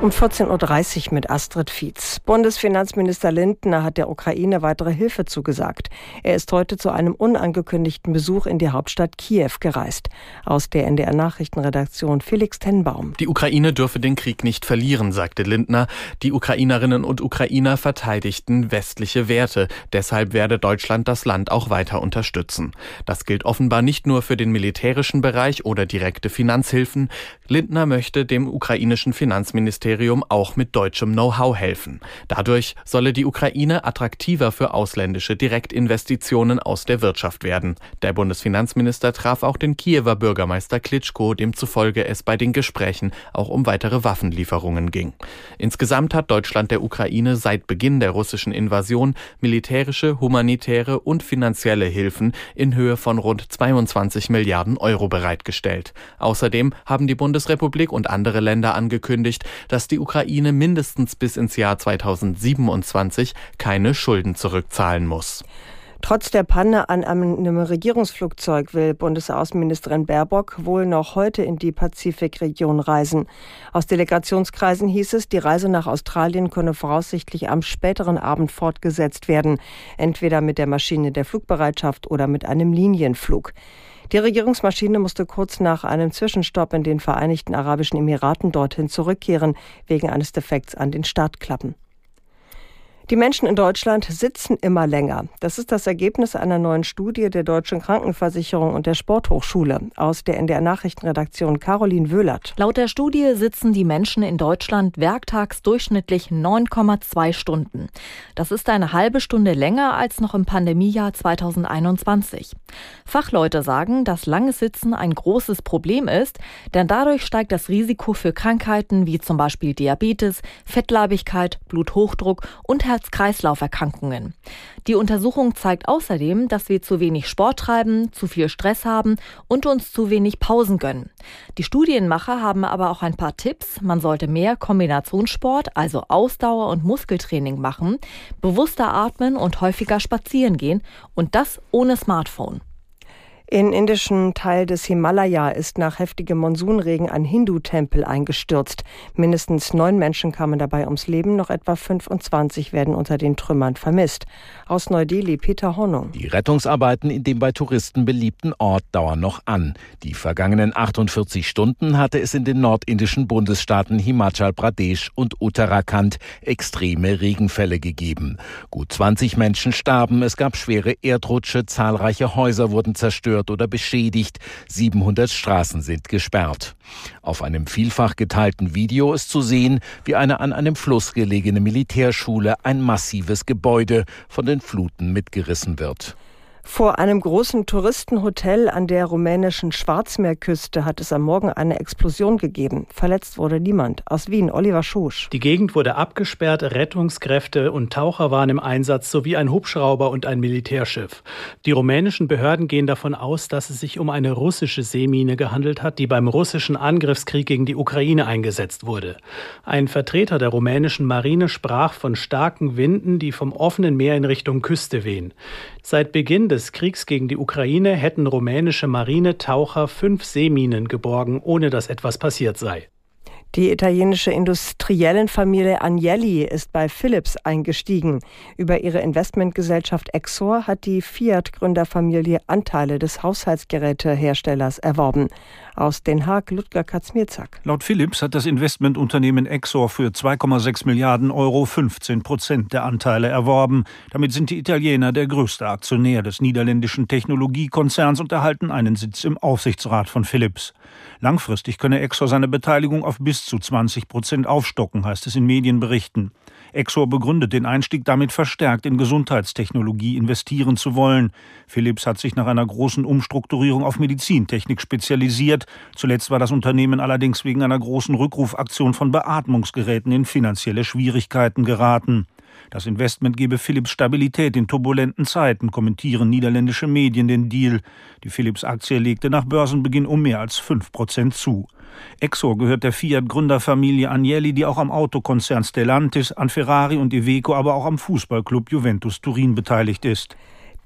Um 14.30 Uhr mit Astrid Fietz. Bundesfinanzminister Lindner hat der Ukraine weitere Hilfe zugesagt. Er ist heute zu einem unangekündigten Besuch in die Hauptstadt Kiew gereist. Aus der NDR Nachrichtenredaktion Felix Tenbaum. Die Ukraine dürfe den Krieg nicht verlieren, sagte Lindner. Die Ukrainerinnen und Ukrainer verteidigten westliche Werte. Deshalb werde Deutschland das Land auch weiter unterstützen. Das gilt offenbar nicht nur für den militärischen Bereich oder direkte Finanzhilfen. Lindner möchte dem ukrainischen Finanzministerium Ministerium auch mit deutschem Know-how helfen. Dadurch solle die Ukraine attraktiver für ausländische Direktinvestitionen aus der Wirtschaft werden. Der Bundesfinanzminister traf auch den Kiewer Bürgermeister Klitschko, demzufolge es bei den Gesprächen auch um weitere Waffenlieferungen ging. Insgesamt hat Deutschland der Ukraine seit Beginn der russischen Invasion militärische, humanitäre und finanzielle Hilfen in Höhe von rund 22 Milliarden Euro bereitgestellt. Außerdem haben die Bundesrepublik und andere Länder angekündigt, dass dass die Ukraine mindestens bis ins Jahr 2027 keine Schulden zurückzahlen muss. Trotz der Panne an einem Regierungsflugzeug will Bundesaußenministerin Baerbock wohl noch heute in die Pazifikregion reisen. Aus Delegationskreisen hieß es, die Reise nach Australien könne voraussichtlich am späteren Abend fortgesetzt werden, entweder mit der Maschine der Flugbereitschaft oder mit einem Linienflug. Die Regierungsmaschine musste kurz nach einem Zwischenstopp in den Vereinigten Arabischen Emiraten dorthin zurückkehren, wegen eines Defekts an den Startklappen. Die Menschen in Deutschland sitzen immer länger. Das ist das Ergebnis einer neuen Studie der Deutschen Krankenversicherung und der Sporthochschule aus der NDR Nachrichtenredaktion Caroline Wöhlert. Laut der Studie sitzen die Menschen in Deutschland werktags durchschnittlich 9,2 Stunden. Das ist eine halbe Stunde länger als noch im Pandemiejahr 2021. Fachleute sagen, dass langes Sitzen ein großes Problem ist, denn dadurch steigt das Risiko für Krankheiten wie zum Beispiel Diabetes, Fettleibigkeit, Bluthochdruck und Herz Herz-Kreislauf-Erkrankungen. Die Untersuchung zeigt außerdem, dass wir zu wenig Sport treiben, zu viel Stress haben und uns zu wenig Pausen gönnen. Die Studienmacher haben aber auch ein paar Tipps. Man sollte mehr Kombinationssport, also Ausdauer und Muskeltraining machen, bewusster atmen und häufiger spazieren gehen und das ohne Smartphone. In indischen Teil des Himalaya ist nach heftigem Monsunregen ein Hindu-Tempel eingestürzt. Mindestens neun Menschen kamen dabei ums Leben, noch etwa 25 werden unter den Trümmern vermisst. Aus Neu-Delhi Peter Hornung. Die Rettungsarbeiten in dem bei Touristen beliebten Ort dauern noch an. Die vergangenen 48 Stunden hatte es in den nordindischen Bundesstaaten Himachal Pradesh und Uttarakhand extreme Regenfälle gegeben. Gut 20 Menschen starben, es gab schwere Erdrutsche, zahlreiche Häuser wurden zerstört zerstört oder beschädigt. 700 Straßen sind gesperrt. Auf einem vielfach geteilten Video ist zu sehen, wie eine an einem Fluss gelegene Militärschule, ein massives Gebäude, von den Fluten mitgerissen wird. Vor einem großen Touristenhotel an der rumänischen Schwarzmeerküste hat es am Morgen eine Explosion gegeben. Verletzt wurde niemand. Aus Wien, Oliver Schusch. Die Gegend wurde abgesperrt, Rettungskräfte und Taucher waren im Einsatz, sowie ein Hubschrauber und ein Militärschiff. Die rumänischen Behörden gehen davon aus, dass es sich um eine russische Seemine gehandelt hat, die beim russischen Angriffskrieg gegen die Ukraine eingesetzt wurde. Ein Vertreter der rumänischen Marine sprach von starken Winden, die vom offenen Meer in Richtung Küste wehen. Seit Beginn des Kriegs gegen die Ukraine hätten rumänische Marinetaucher fünf Seeminen geborgen, ohne dass etwas passiert sei. Die italienische Industriellenfamilie Agnelli ist bei Philips eingestiegen. Über ihre Investmentgesellschaft Exor hat die Fiat-Gründerfamilie Anteile des Haushaltsgeräteherstellers erworben. Aus Den Haag, Ludger Katzmierzak. Laut Philips hat das Investmentunternehmen Exor für 2,6 Milliarden Euro 15 Prozent der Anteile erworben. Damit sind die Italiener der größte Aktionär des niederländischen Technologiekonzerns und erhalten einen Sitz im Aufsichtsrat von Philips. Langfristig könne Exor seine Beteiligung auf bis zu 20 Prozent aufstocken, heißt es in Medienberichten. Exor begründet den Einstieg damit verstärkt in Gesundheitstechnologie investieren zu wollen. Philips hat sich nach einer großen Umstrukturierung auf Medizintechnik spezialisiert. Zuletzt war das Unternehmen allerdings wegen einer großen Rückrufaktion von Beatmungsgeräten in finanzielle Schwierigkeiten geraten. Das Investment gebe Philips Stabilität in turbulenten Zeiten, kommentieren niederländische Medien den Deal. Die Philips-Aktie legte nach Börsenbeginn um mehr als 5 Prozent zu. Exor gehört der Fiat-Gründerfamilie Agnelli, die auch am Autokonzern Stellantis, an Ferrari und Iveco, aber auch am Fußballclub Juventus Turin beteiligt ist.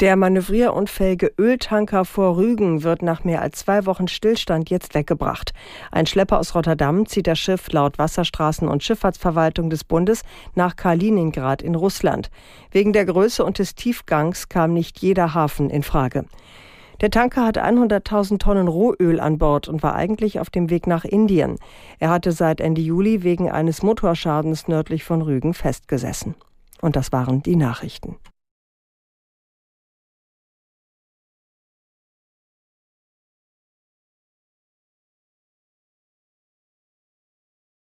Der manövrierunfähige Öltanker vor Rügen wird nach mehr als zwei Wochen Stillstand jetzt weggebracht. Ein Schlepper aus Rotterdam zieht das Schiff laut Wasserstraßen- und Schifffahrtsverwaltung des Bundes nach Kaliningrad in Russland. Wegen der Größe und des Tiefgangs kam nicht jeder Hafen in Frage. Der Tanker hatte 100.000 Tonnen Rohöl an Bord und war eigentlich auf dem Weg nach Indien. Er hatte seit Ende Juli wegen eines Motorschadens nördlich von Rügen festgesessen. Und das waren die Nachrichten.